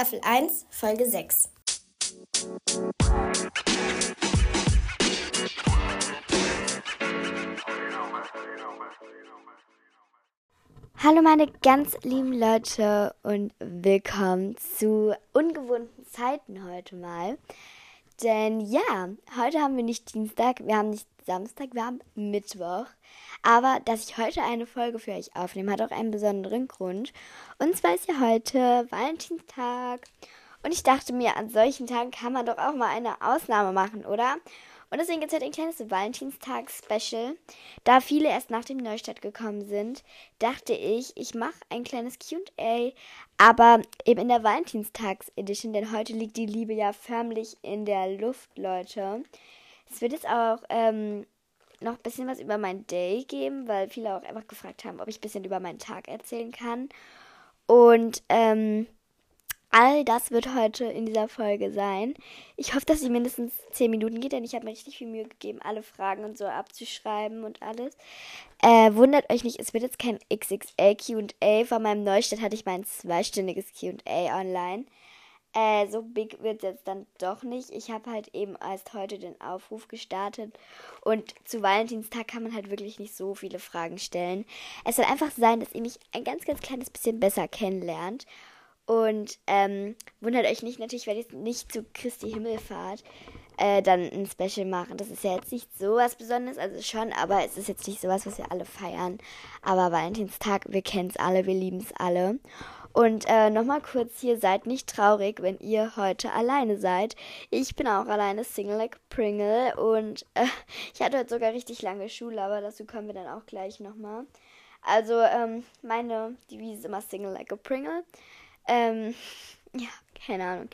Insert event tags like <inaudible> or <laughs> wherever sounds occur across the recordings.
Staffel 1, Folge 6. Hallo meine ganz lieben Leute und willkommen zu ungewohnten Zeiten heute mal. Denn ja, heute haben wir nicht Dienstag, wir haben nicht Samstag, wir haben Mittwoch. Aber dass ich heute eine Folge für euch aufnehme, hat auch einen besonderen Grund. Und zwar ist ja heute Valentinstag. Und ich dachte mir, an solchen Tagen kann man doch auch mal eine Ausnahme machen, oder? Und deswegen gibt es heute ein kleines Valentinstag-Special. Da viele erst nach dem Neustart gekommen sind, dachte ich, ich mache ein kleines QA, aber eben in der Valentinstags-Edition, denn heute liegt die Liebe ja förmlich in der Luft, Leute. Es wird jetzt auch ähm, noch ein bisschen was über mein Day geben, weil viele auch einfach gefragt haben, ob ich ein bisschen über meinen Tag erzählen kann. Und ähm, All das wird heute in dieser Folge sein. Ich hoffe, dass sie mindestens 10 Minuten geht, denn ich habe mir richtig viel Mühe gegeben, alle Fragen und so abzuschreiben und alles. Äh, wundert euch nicht, es wird jetzt kein XXL QA. Von meinem Neustart hatte ich mein zweistündiges QA online. Äh, so big wird es jetzt dann doch nicht. Ich habe halt eben erst heute den Aufruf gestartet. Und zu Valentinstag kann man halt wirklich nicht so viele Fragen stellen. Es soll einfach sein, dass ihr mich ein ganz, ganz kleines bisschen besser kennenlernt. Und ähm, wundert euch nicht, natürlich werde ich nicht zu Christi Himmelfahrt äh, dann ein Special machen. Das ist ja jetzt nicht so was Besonderes, also schon, aber es ist jetzt nicht sowas, was wir alle feiern. Aber Valentinstag, wir kennen es alle, wir lieben es alle. Und äh, nochmal kurz hier, seid nicht traurig, wenn ihr heute alleine seid. Ich bin auch alleine Single like Pringle und äh, <laughs> ich hatte heute sogar richtig lange Schule, aber dazu kommen wir dann auch gleich nochmal. Also ähm, meine Devise ist immer Single like a Pringle. Ähm, ja, keine Ahnung.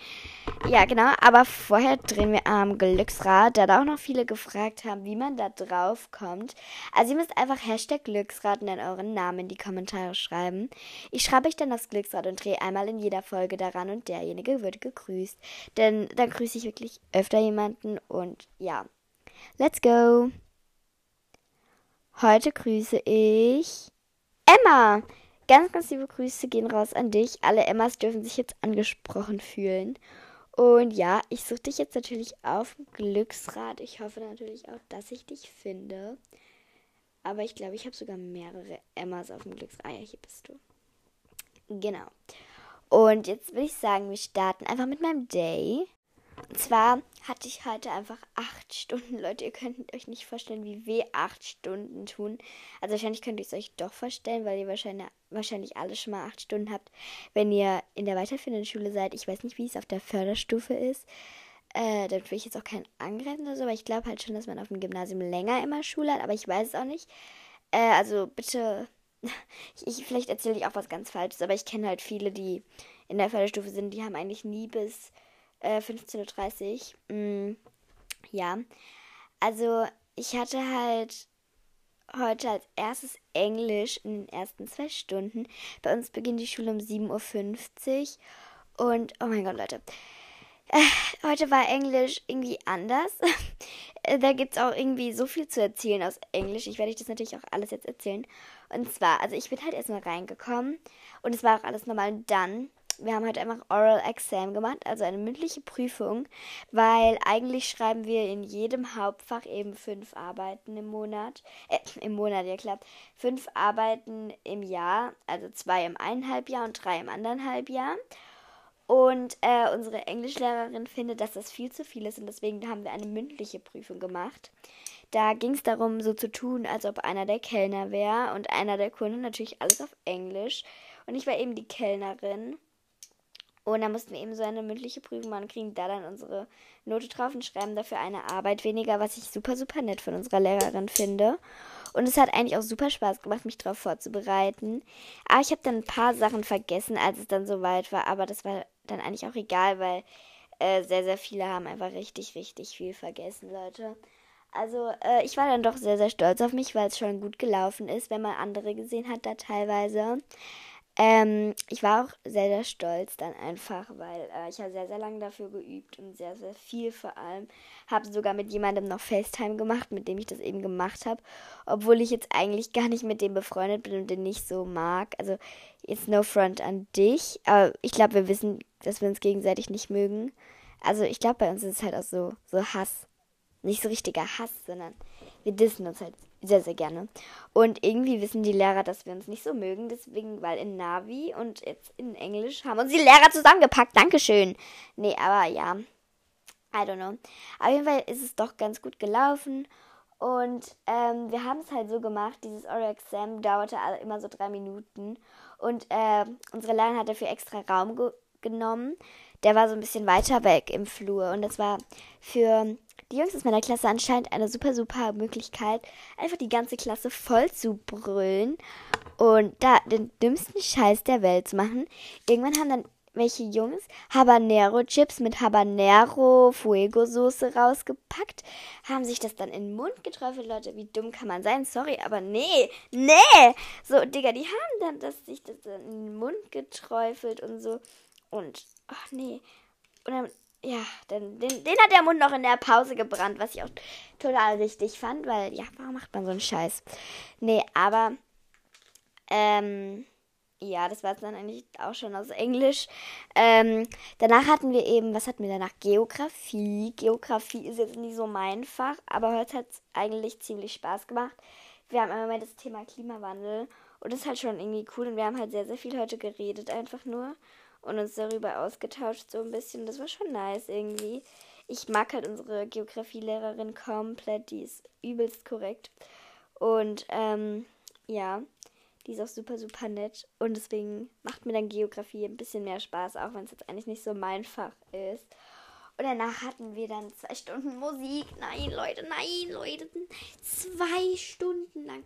Ja, genau. Aber vorher drehen wir am Glücksrad, da da auch noch viele gefragt haben, wie man da drauf kommt. Also ihr müsst einfach Hashtag Glücksrad und dann euren Namen in die Kommentare schreiben. Ich schreibe euch dann das Glücksrad und drehe einmal in jeder Folge daran und derjenige wird gegrüßt. Denn dann grüße ich wirklich öfter jemanden und ja. Let's go! Heute grüße ich Emma. Ganz, ganz liebe Grüße gehen raus an dich. Alle Emmas dürfen sich jetzt angesprochen fühlen. Und ja, ich suche dich jetzt natürlich auf dem Glücksrad. Ich hoffe natürlich auch, dass ich dich finde. Aber ich glaube, ich habe sogar mehrere Emmas auf dem Glücksrad. Ah ja, hier bist du. Genau. Und jetzt würde ich sagen, wir starten einfach mit meinem Day. Und zwar hatte ich heute einfach acht Stunden. Leute, ihr könnt euch nicht vorstellen, wie weh acht Stunden tun. Also wahrscheinlich könnt ihr es euch doch vorstellen, weil ihr wahrscheinlich, wahrscheinlich alle schon mal acht Stunden habt, wenn ihr in der weiterführenden Schule seid. Ich weiß nicht, wie es auf der Förderstufe ist. Äh, dann will ich jetzt auch keinen angreifen oder so, aber ich glaube halt schon, dass man auf dem Gymnasium länger immer Schule hat, aber ich weiß es auch nicht. Äh, also bitte, <laughs> ich, vielleicht erzähle ich auch was ganz Falsches, aber ich kenne halt viele, die in der Förderstufe sind, die haben eigentlich nie bis äh, 15.30 Uhr. Mm, ja. Also, ich hatte halt heute als erstes Englisch in den ersten zwei Stunden. Bei uns beginnt die Schule um 7.50 Uhr. Und, oh mein Gott, Leute. Äh, heute war Englisch irgendwie anders. <laughs> da gibt es auch irgendwie so viel zu erzählen aus Englisch. Ich werde euch das natürlich auch alles jetzt erzählen. Und zwar, also ich bin halt erstmal reingekommen und es war auch alles normal. Und dann wir haben heute einfach Oral Exam gemacht, also eine mündliche Prüfung, weil eigentlich schreiben wir in jedem Hauptfach eben fünf Arbeiten im Monat, äh, im Monat, ja klar, fünf Arbeiten im Jahr, also zwei im einen Halbjahr und drei im anderen Halbjahr. Und äh, unsere Englischlehrerin findet, dass das viel zu viel ist und deswegen haben wir eine mündliche Prüfung gemacht. Da ging es darum, so zu tun, als ob einer der Kellner wäre und einer der Kunden, natürlich alles auf Englisch. Und ich war eben die Kellnerin. Und dann mussten wir eben so eine mündliche Prüfung machen, kriegen da dann unsere Note drauf und schreiben dafür eine Arbeit weniger, was ich super, super nett von unserer Lehrerin finde. Und es hat eigentlich auch super Spaß gemacht, mich darauf vorzubereiten. Aber ich habe dann ein paar Sachen vergessen, als es dann soweit war. Aber das war dann eigentlich auch egal, weil äh, sehr, sehr viele haben einfach richtig, richtig viel vergessen, Leute. Also äh, ich war dann doch sehr, sehr stolz auf mich, weil es schon gut gelaufen ist, wenn man andere gesehen hat da teilweise. Ähm, ich war auch sehr, sehr stolz dann einfach, weil äh, ich habe sehr, sehr lange dafür geübt und sehr, sehr viel vor allem. Habe sogar mit jemandem noch FaceTime gemacht, mit dem ich das eben gemacht habe. Obwohl ich jetzt eigentlich gar nicht mit dem befreundet bin und den nicht so mag. Also jetzt no front an dich. Aber ich glaube, wir wissen, dass wir uns gegenseitig nicht mögen. Also ich glaube, bei uns ist es halt auch so, so Hass. Nicht so richtiger Hass, sondern wir dissen uns halt sehr, sehr gerne. Und irgendwie wissen die Lehrer, dass wir uns nicht so mögen. Deswegen, weil in Navi und jetzt in Englisch haben uns die Lehrer zusammengepackt. Dankeschön. Nee, aber ja. I don't know. Auf jeden Fall ist es doch ganz gut gelaufen. Und ähm, wir haben es halt so gemacht, dieses Oral Exam dauerte immer so drei Minuten. Und äh, unsere Lehrerin hat dafür extra Raum ge genommen. Der war so ein bisschen weiter weg im Flur. Und das war für die Jungs aus meiner Klasse anscheinend eine super, super Möglichkeit, einfach die ganze Klasse voll zu brüllen und da den dümmsten Scheiß der Welt zu machen. Irgendwann haben dann welche Jungs Habanero-Chips mit Habanero-Fuego-Soße rausgepackt, haben sich das dann in den Mund geträufelt. Leute, wie dumm kann man sein? Sorry, aber nee, nee! So, Digga, die haben dann das, sich das in den Mund geträufelt und so. Und, ach nee. Und dann ja, den, den, den hat der Mund noch in der Pause gebrannt, was ich auch total richtig fand, weil, ja, warum macht man so einen Scheiß? Nee, aber, ähm, ja, das war es dann eigentlich auch schon aus Englisch. Ähm, danach hatten wir eben, was hatten wir danach? Geografie. Geografie ist jetzt nicht so mein Fach, aber heute hat es eigentlich ziemlich Spaß gemacht. Wir haben mehr das Thema Klimawandel und das ist halt schon irgendwie cool und wir haben halt sehr, sehr viel heute geredet, einfach nur und uns darüber ausgetauscht so ein bisschen. Das war schon nice irgendwie. Ich mag halt unsere Geografielehrerin komplett, die ist übelst korrekt. Und ähm, ja, die ist auch super, super nett. Und deswegen macht mir dann Geografie ein bisschen mehr Spaß, auch wenn es jetzt eigentlich nicht so mein Fach ist. Und danach hatten wir dann zwei Stunden Musik. Nein, Leute, nein, Leute. Zwei Stunden lang.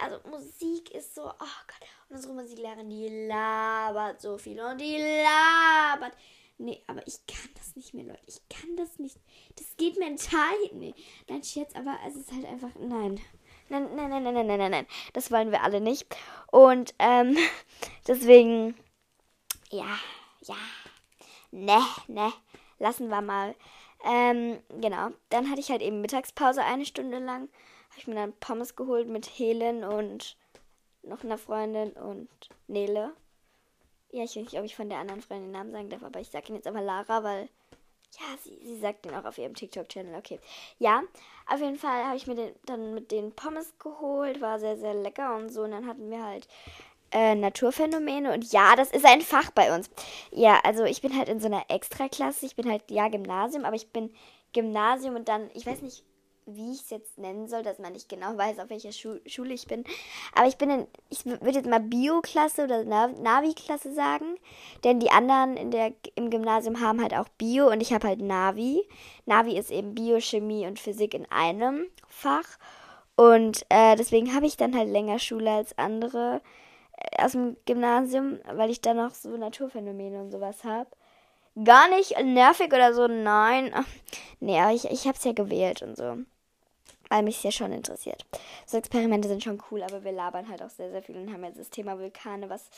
Also Musik ist so, oh Gott. Und unsere Musiklehrerin, die labert so viel und die labert. Nee, aber ich kann das nicht mehr, Leute. Ich kann das nicht. Das geht mental. Nee, nein, Scherz, aber es ist halt einfach. Nein. Nein, nein, nein, nein, nein, nein, nein. Das wollen wir alle nicht. Und ähm, <laughs> deswegen, ja, ja, ne, ne, lassen wir mal. Ähm, genau. Dann hatte ich halt eben Mittagspause eine Stunde lang. Habe ich mir dann Pommes geholt mit Helen und noch einer Freundin und Nele. Ja, ich weiß nicht, ob ich von der anderen Freundin den Namen sagen darf, aber ich sage ihn jetzt einfach Lara, weil ja, sie, sie sagt den auch auf ihrem TikTok-Channel. Okay. Ja, auf jeden Fall habe ich mir den, dann mit den Pommes geholt. War sehr, sehr lecker und so. Und dann hatten wir halt äh, Naturphänomene. Und ja, das ist ein Fach bei uns. Ja, also ich bin halt in so einer Extraklasse. Ich bin halt, ja, Gymnasium, aber ich bin Gymnasium und dann, ich weiß nicht, wie ich es jetzt nennen soll, dass man nicht genau weiß, auf welcher Schu Schule ich bin. Aber ich bin in, ich würde jetzt mal Bio-Klasse oder Navi-Klasse sagen. Denn die anderen in der, im Gymnasium haben halt auch Bio und ich habe halt Navi. Navi ist eben Biochemie und Physik in einem Fach. Und äh, deswegen habe ich dann halt länger Schule als andere aus dem Gymnasium, weil ich da noch so Naturphänomene und sowas habe gar nicht nervig oder so, nein. Nee, aber ich, ich hab's ja gewählt und so weil mich es ja schon interessiert. So Experimente sind schon cool, aber wir labern halt auch sehr, sehr viel und haben jetzt das Thema Vulkane, was,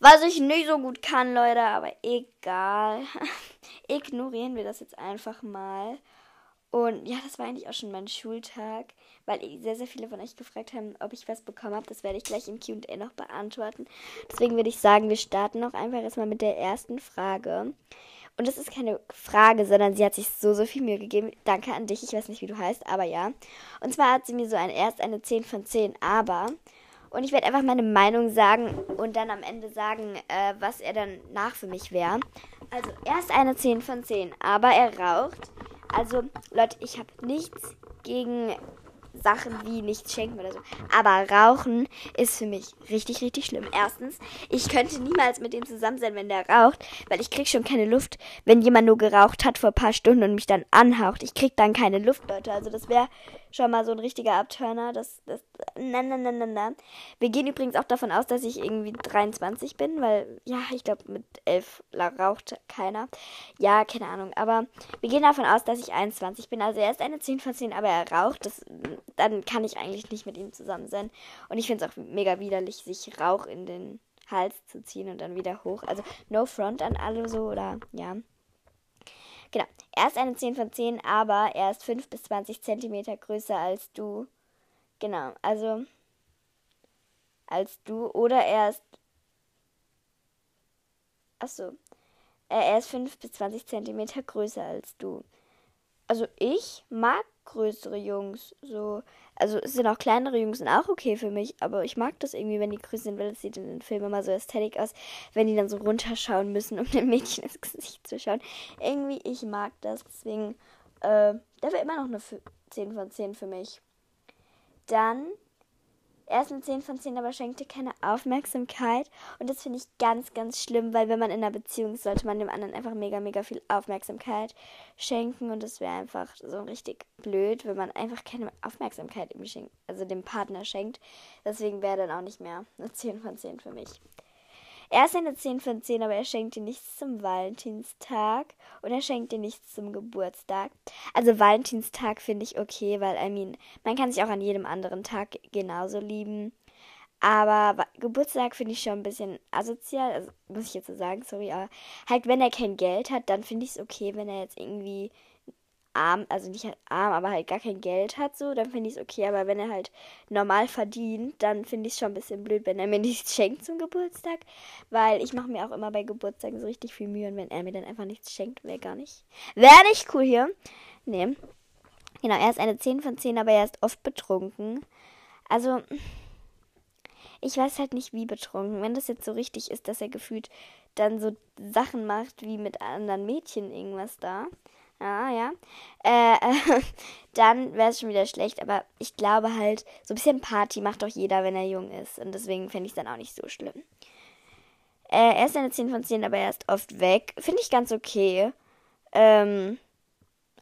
was ich nicht so gut kann, Leute, aber egal. <laughs> Ignorieren wir das jetzt einfach mal. Und ja, das war eigentlich auch schon mein Schultag, weil sehr, sehr viele von euch gefragt haben, ob ich was bekommen habe. Das werde ich gleich im QA noch beantworten. Deswegen würde ich sagen, wir starten noch einfach erstmal mit der ersten Frage. Und das ist keine Frage, sondern sie hat sich so, so viel Mühe gegeben. Danke an dich. Ich weiß nicht, wie du heißt, aber ja. Und zwar hat sie mir so ein, erst eine 10 von 10, aber. Und ich werde einfach meine Meinung sagen und dann am Ende sagen, äh, was er dann nach für mich wäre. Also erst eine 10 von 10, aber er raucht. Also Leute, ich habe nichts gegen Sachen wie nichts schenken oder so. Aber Rauchen ist für mich richtig, richtig schlimm. Erstens, ich könnte niemals mit dem zusammen sein, wenn der raucht, weil ich krieg schon keine Luft, wenn jemand nur geraucht hat vor ein paar Stunden und mich dann anhaucht. Ich krieg dann keine Luft, Leute. Also das wäre schon mal so ein richtiger Abturner. Das, das, na, na, na, na, na. Wir gehen übrigens auch davon aus, dass ich irgendwie 23 bin, weil, ja, ich glaube, mit 11 raucht keiner. Ja, keine Ahnung. Aber wir gehen davon aus, dass ich 21 bin. Also er ist eine 10 von 10, aber er raucht. Das, dann kann ich eigentlich nicht mit ihm zusammen sein. Und ich finde es auch mega widerlich, sich Rauch in den Hals zu ziehen und dann wieder hoch. Also no front an alle so oder ja. Genau. Er ist eine 10 von 10, aber er ist 5 bis 20 Zentimeter größer als du. Genau, also als du. Oder er ist. Achso. Er ist 5 bis 20 Zentimeter größer als du. Also ich mag größere Jungs. So, also es sind auch kleinere Jungs sind auch okay für mich, aber ich mag das irgendwie, wenn die größer sind, weil es sieht in den Filmen immer so ästhetisch aus, wenn die dann so runterschauen müssen, <laughs> um dem Mädchen ins Gesicht zu schauen. Irgendwie, ich mag das, deswegen, äh, der wäre immer noch eine 10 von 10 für mich. Dann er ist eine 10 von 10, aber schenkt dir keine Aufmerksamkeit. Und das finde ich ganz, ganz schlimm, weil wenn man in einer Beziehung ist, sollte man dem anderen einfach mega, mega viel Aufmerksamkeit schenken. Und das wäre einfach so richtig blöd, wenn man einfach keine Aufmerksamkeit ihm schenkt, also dem Partner schenkt. Deswegen wäre dann auch nicht mehr eine 10 von 10 für mich. Er ist eine 10 von 10, aber er schenkt dir nichts zum Valentinstag und er schenkt dir nichts zum Geburtstag. Also Valentinstag finde ich okay, weil, I mean, man kann sich auch an jedem anderen Tag genauso lieben. Aber Geburtstag finde ich schon ein bisschen asozial, also muss ich jetzt so sagen, sorry, aber halt, wenn er kein Geld hat, dann finde ich es okay, wenn er jetzt irgendwie arm, also nicht halt arm, aber halt gar kein Geld hat, so, dann finde ich es okay. Aber wenn er halt normal verdient, dann finde ich es schon ein bisschen blöd, wenn er mir <laughs> nichts schenkt zum Geburtstag. Weil ich mache mir auch immer bei Geburtstagen so richtig viel Mühe und wenn er mir dann einfach nichts schenkt, wäre gar nicht. Wäre nicht cool hier. Nee. Genau, er ist eine 10 von 10, aber er ist oft betrunken. Also, ich weiß halt nicht, wie betrunken. Wenn das jetzt so richtig ist, dass er gefühlt dann so Sachen macht, wie mit anderen Mädchen irgendwas da Ah, ja. Äh, äh, <laughs> dann wäre es schon wieder schlecht, aber ich glaube halt, so ein bisschen Party macht doch jeder, wenn er jung ist. Und deswegen finde ich es dann auch nicht so schlimm. Äh, er ist eine 10 von 10, aber er ist oft weg. Finde ich ganz okay. Ähm,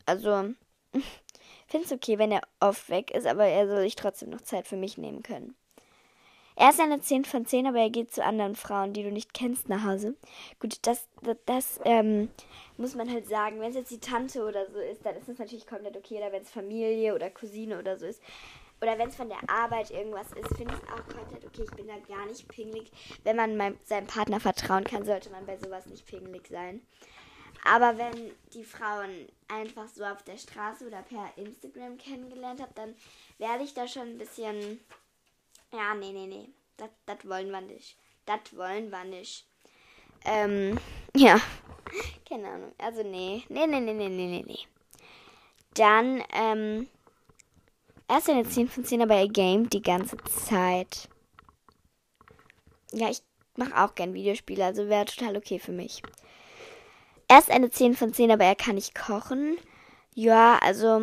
also, <laughs> finde es okay, wenn er oft weg ist, aber er soll sich trotzdem noch Zeit für mich nehmen können. Er ist eine 10 von 10, aber er geht zu anderen Frauen, die du nicht kennst, nach Hause. Gut, das, das, das ähm, muss man halt sagen. Wenn es jetzt die Tante oder so ist, dann ist es natürlich komplett okay. Oder wenn es Familie oder Cousine oder so ist. Oder wenn es von der Arbeit irgendwas ist, finde ich es auch komplett okay. Ich bin da gar nicht pingelig. Wenn man meinem, seinem Partner vertrauen kann, sollte man bei sowas nicht pingelig sein. Aber wenn die Frauen einfach so auf der Straße oder per Instagram kennengelernt habe, dann werde ich da schon ein bisschen ja, nee, nee, nee. Das wollen wir nicht. Das wollen wir nicht. Ähm, <laughs> ja. Keine Ahnung. Also, nee. Nee, nee, nee, nee, nee, nee, nee. Dann, ähm, erst eine 10 von 10, aber er gamet die ganze Zeit. Ja, ich mache auch gern Videospiele, also wäre total okay für mich. Erst eine 10 von 10, aber er kann nicht kochen. Ja, also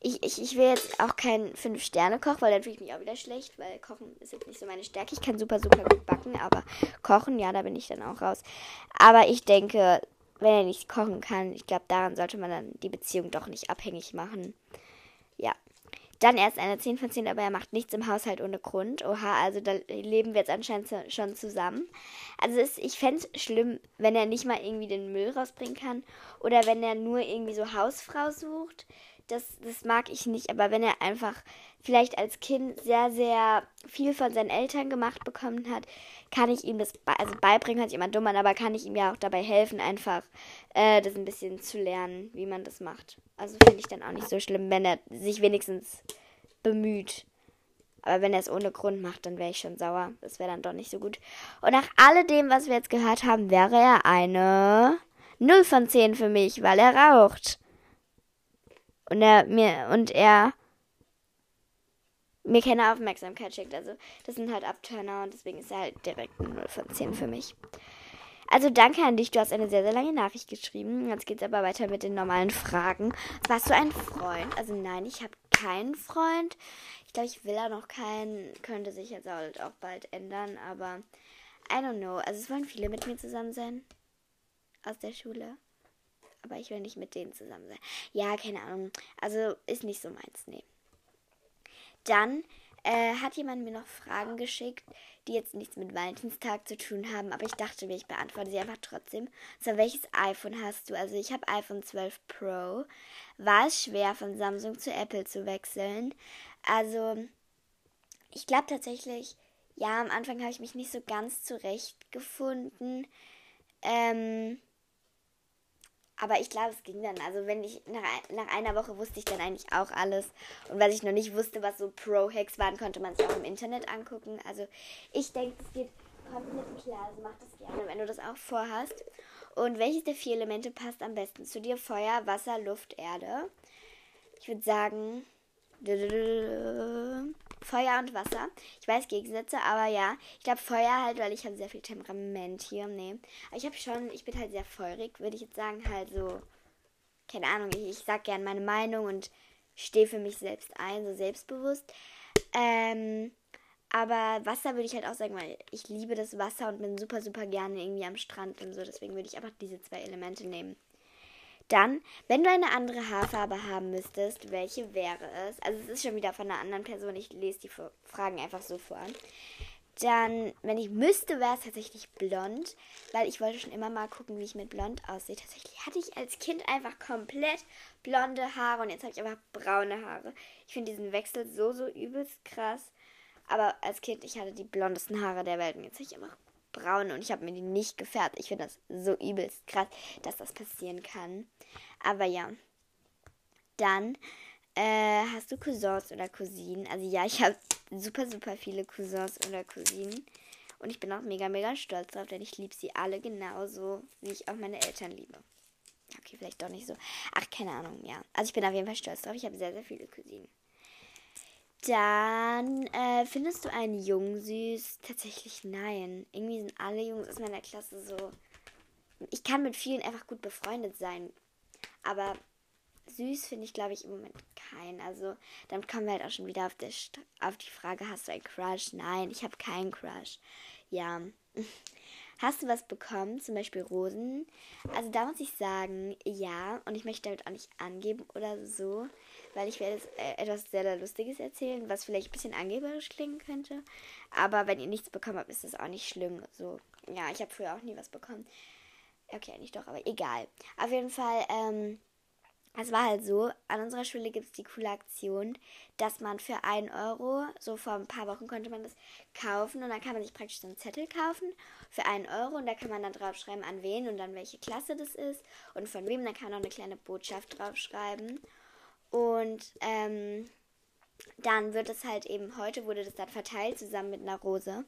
ich, ich, ich will jetzt auch keinen 5-Sterne-Koch, weil dann fühle ich mich auch wieder schlecht, weil Kochen ist jetzt nicht so meine Stärke. Ich kann super, super gut backen, aber Kochen, ja, da bin ich dann auch raus. Aber ich denke, wenn er nicht kochen kann, ich glaube, daran sollte man dann die Beziehung doch nicht abhängig machen. Ja. Dann erst eine 10 von 10, aber er macht nichts im Haushalt ohne Grund. Oha, also da leben wir jetzt anscheinend schon zusammen. Also ist, ich fände es schlimm, wenn er nicht mal irgendwie den Müll rausbringen kann. Oder wenn er nur irgendwie so Hausfrau sucht das, das mag ich nicht. Aber wenn er einfach vielleicht als Kind sehr, sehr viel von seinen Eltern gemacht bekommen hat, kann ich ihm das, also beibringen sich immer dumm an, aber kann ich ihm ja auch dabei helfen, einfach äh, das ein bisschen zu lernen, wie man das macht. Also finde ich dann auch nicht so schlimm, wenn er sich wenigstens bemüht. Aber wenn er es ohne Grund macht, dann wäre ich schon sauer. Das wäre dann doch nicht so gut. Und nach alledem, was wir jetzt gehört haben, wäre er eine 0 von 10 für mich, weil er raucht. Und er mir und er mir keine Aufmerksamkeit schickt. Also das sind halt Abturner und deswegen ist er halt direkt ein 0 von 10 für mich. Also danke an dich, du hast eine sehr, sehr lange Nachricht geschrieben. Jetzt geht's aber weiter mit den normalen Fragen. Warst du ein Freund? Also nein, ich habe keinen Freund. Ich glaube, ich will auch noch keinen. Könnte sich jetzt halt auch bald ändern, aber I don't know. Also es wollen viele mit mir zusammen sein. Aus der Schule aber ich will nicht mit denen zusammen sein. Ja, keine Ahnung. Also ist nicht so meins, nee. Dann äh, hat jemand mir noch Fragen geschickt, die jetzt nichts mit Valentinstag zu tun haben, aber ich dachte mir, ich beantworte sie einfach trotzdem. So, welches iPhone hast du? Also ich habe iPhone 12 Pro. War es schwer, von Samsung zu Apple zu wechseln? Also, ich glaube tatsächlich, ja, am Anfang habe ich mich nicht so ganz zurechtgefunden. Ähm, aber ich glaube, es ging dann. Also wenn ich nach, nach einer Woche wusste ich dann eigentlich auch alles. Und was ich noch nicht wusste, was so Pro-Hacks waren, konnte man sich auch im Internet angucken. Also ich denke, es geht komplett klar. Also mach das gerne, wenn du das auch vorhast. Und welches der vier Elemente passt am besten zu dir? Feuer, Wasser, Luft, Erde. Ich würde sagen Feuer und Wasser. Ich weiß Gegensätze, aber ja. Ich glaube Feuer halt, weil ich habe sehr viel Temperament hier. Nee. Aber ich habe schon, ich bin halt sehr feurig, würde ich jetzt sagen. Halt so, keine Ahnung, ich, ich sag gern meine Meinung und stehe für mich selbst ein, so selbstbewusst. Ähm, aber Wasser würde ich halt auch sagen, weil ich liebe das Wasser und bin super, super gerne irgendwie am Strand und so. Deswegen würde ich einfach diese zwei Elemente nehmen. Dann, wenn du eine andere Haarfarbe haben müsstest, welche wäre es? Also es ist schon wieder von einer anderen Person. Ich lese die Fragen einfach so vor. Dann, wenn ich müsste, wäre es tatsächlich blond, weil ich wollte schon immer mal gucken, wie ich mit blond aussehe. Tatsächlich hatte ich als Kind einfach komplett blonde Haare und jetzt habe ich einfach braune Haare. Ich finde diesen Wechsel so, so übelst krass. Aber als Kind, ich hatte die blondesten Haare der Welt und jetzt habe ich einfach braun und ich habe mir die nicht gefärbt. Ich finde das so übelst krass, dass das passieren kann. Aber ja. Dann äh, hast du Cousins oder Cousinen. Also ja, ich habe super, super viele Cousins oder Cousinen. Und ich bin auch mega, mega stolz drauf, denn ich liebe sie alle genauso, wie ich auch meine Eltern liebe. Okay, vielleicht doch nicht so. Ach, keine Ahnung, ja. Also ich bin auf jeden Fall stolz drauf. Ich habe sehr, sehr viele Cousinen. Dann äh, findest du einen Jungen süß? Tatsächlich nein. Irgendwie sind alle Jungs aus meiner Klasse so. Ich kann mit vielen einfach gut befreundet sein. Aber süß finde ich, glaube ich, im Moment keinen. Also, dann kommen wir halt auch schon wieder auf, der auf die Frage: Hast du einen Crush? Nein, ich habe keinen Crush. Ja. <laughs> Hast du was bekommen, zum Beispiel Rosen? Also da muss ich sagen, ja. Und ich möchte damit auch nicht angeben oder so weil ich werde äh, etwas sehr, sehr Lustiges erzählen, was vielleicht ein bisschen angeberisch klingen könnte. Aber wenn ihr nichts bekommen habt, ist das auch nicht schlimm. So, ja, ich habe früher auch nie was bekommen. Okay, nicht doch, aber egal. Auf jeden Fall, ähm, es war halt so, an unserer Schule gibt es die coole Aktion, dass man für 1 Euro, so vor ein paar Wochen konnte man das kaufen und dann kann man sich praktisch so einen Zettel kaufen für 1 Euro und da kann man dann draufschreiben, an wen und dann welche Klasse das ist und von wem. Dann kann man auch eine kleine Botschaft draufschreiben. Und ähm, dann wird es halt eben, heute wurde das dann verteilt zusammen mit einer Rose.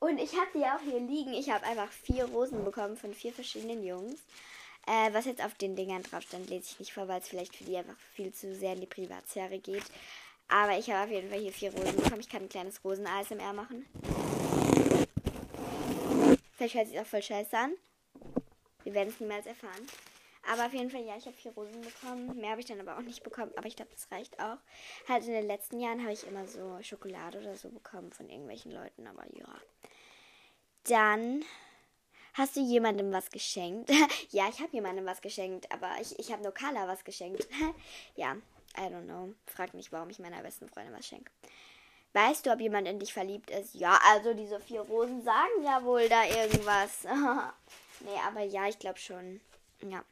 Und ich habe die auch hier liegen. Ich habe einfach vier Rosen bekommen von vier verschiedenen Jungs. Äh, was jetzt auf den Dingern drauf stand, lese ich nicht vor, weil es vielleicht für die einfach viel zu sehr in die Privatsphäre geht. Aber ich habe auf jeden Fall hier vier Rosen bekommen. Ich kann ein kleines Rosen-ASMR machen. Vielleicht hört es sich auch voll scheiße an. Wir werden es niemals erfahren. Aber auf jeden Fall, ja, ich habe vier Rosen bekommen. Mehr habe ich dann aber auch nicht bekommen. Aber ich glaube, das reicht auch. Halt in den letzten Jahren habe ich immer so Schokolade oder so bekommen von irgendwelchen Leuten. Aber ja. Dann hast du jemandem was geschenkt. <laughs> ja, ich habe jemandem was geschenkt. Aber ich, ich habe nur Carla was geschenkt. <laughs> ja, I don't know. Frag mich, warum ich meiner besten Freundin was schenke. Weißt du, ob jemand in dich verliebt ist? Ja, also diese vier Rosen sagen ja wohl da irgendwas. <laughs> nee, aber ja, ich glaube schon. Ja.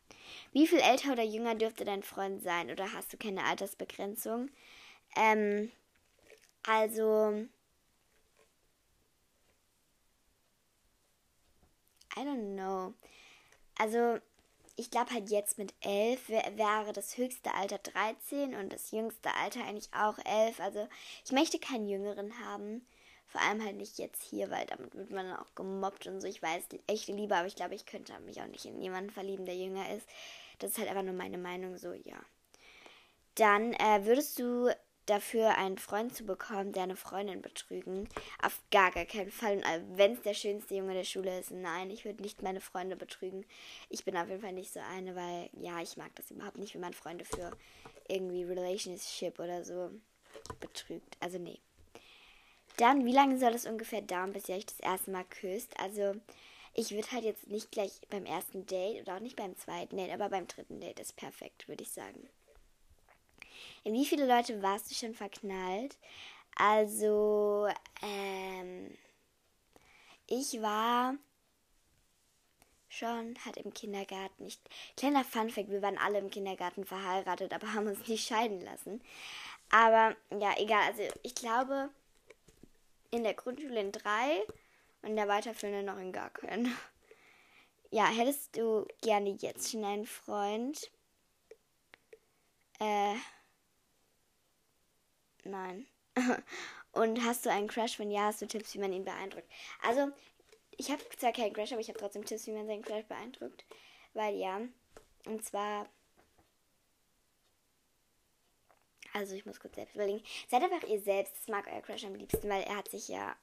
Wie viel älter oder jünger dürfte dein Freund sein? Oder hast du keine Altersbegrenzung? Ähm, also. I don't know. Also, ich glaube halt jetzt mit 11 wäre das höchste Alter 13 und das jüngste Alter eigentlich auch 11. Also, ich möchte keinen Jüngeren haben. Vor allem halt nicht jetzt hier, weil damit wird man auch gemobbt und so. Ich weiß, echte Liebe, aber ich glaube, ich könnte mich auch nicht in jemanden verlieben, der jünger ist. Das ist halt einfach nur meine Meinung, so, ja. Dann äh, würdest du dafür einen Freund zu bekommen, der eine Freundin betrügen? Auf gar, gar keinen Fall. Und äh, wenn es der schönste Junge der Schule ist, nein, ich würde nicht meine Freunde betrügen. Ich bin auf jeden Fall nicht so eine, weil, ja, ich mag das überhaupt nicht, wenn man Freunde für irgendwie Relationship oder so betrügt. Also, nee. Dann, wie lange soll es ungefähr dauern, bis ihr euch das erste Mal küsst? Also, ich würde halt jetzt nicht gleich beim ersten Date oder auch nicht beim zweiten Date, aber beim dritten Date ist perfekt, würde ich sagen. In wie viele Leute warst du schon verknallt? Also, ähm, ich war schon, hat im Kindergarten nicht. Kleiner Funfact, wir waren alle im Kindergarten verheiratet, aber haben uns nicht scheiden lassen. Aber ja, egal. Also ich glaube, in der Grundschule in drei und in der weiterführenden noch in gar keinen. Ja, hättest du gerne jetzt schon einen Freund? Äh. Nein. <laughs> Und hast du einen Crush? Wenn ja, hast du Tipps, wie man ihn beeindruckt? Also, ich habe zwar keinen Crush, aber ich habe trotzdem Tipps, wie man seinen Crush beeindruckt. Weil ja, und zwar. Also, ich muss kurz selbst überlegen. Seid einfach ihr selbst. Das mag euer Crush am liebsten, weil er hat sich ja.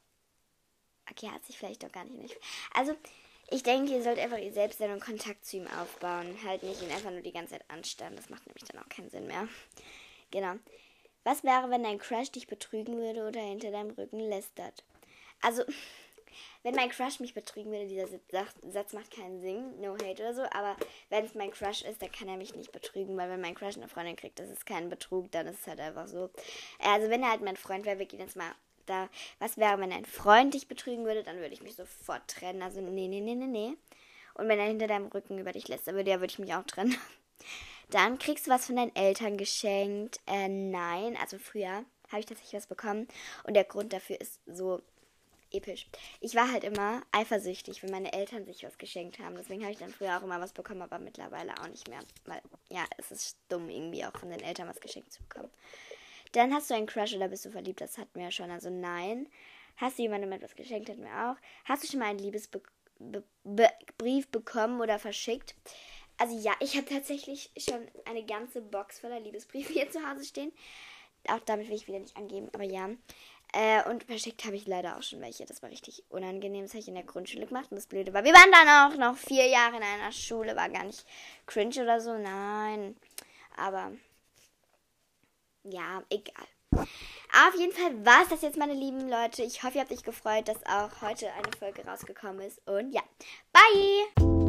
Okay, er hat sich vielleicht doch gar nicht. Also, ich denke, ihr sollt einfach ihr selbst sein und Kontakt zu ihm aufbauen. Halt nicht ihn einfach nur die ganze Zeit anstarren. Das macht nämlich dann auch keinen Sinn mehr. Genau. Was wäre, wenn dein Crush dich betrügen würde oder hinter deinem Rücken lästert? Also, wenn mein Crush mich betrügen würde, dieser Satz macht keinen Sinn, no hate oder so, aber wenn es mein Crush ist, dann kann er mich nicht betrügen, weil wenn mein Crush eine Freundin kriegt, das ist kein Betrug, dann ist es halt einfach so. Also, wenn er halt mein Freund wäre, wir gehen jetzt mal da. Was wäre, wenn ein Freund dich betrügen würde, dann würde ich mich sofort trennen. Also, nee, nee, nee, nee, nee. Und wenn er hinter deinem Rücken über dich lästern würde, ja, würde ich mich auch trennen. <laughs> Dann kriegst du was von deinen Eltern geschenkt. Äh, nein, also früher habe ich tatsächlich was bekommen. Und der Grund dafür ist so episch. Ich war halt immer eifersüchtig, wenn meine Eltern sich was geschenkt haben. Deswegen habe ich dann früher auch immer was bekommen, aber mittlerweile auch nicht mehr. Weil, ja, es ist dumm, irgendwie auch von den Eltern was geschenkt zu bekommen. Dann hast du einen Crush oder bist du verliebt? Das hatten wir ja schon. Also nein. Hast du jemandem etwas geschenkt? Hatten wir auch. Hast du schon mal einen Liebesbrief be be bekommen oder verschickt? Also ja, ich habe tatsächlich schon eine ganze Box voller Liebesbriefe hier zu Hause stehen. Auch damit will ich wieder nicht angeben, aber ja. Äh, und verschickt habe ich leider auch schon welche. Das war richtig unangenehm. Das habe ich in der Grundschule gemacht. Und das Blöde war, wir waren dann auch noch vier Jahre in einer Schule. War gar nicht cringe oder so. Nein. Aber ja, egal. Auf jeden Fall war es das jetzt, meine lieben Leute. Ich hoffe, ihr habt euch gefreut, dass auch heute eine Folge rausgekommen ist. Und ja, bye!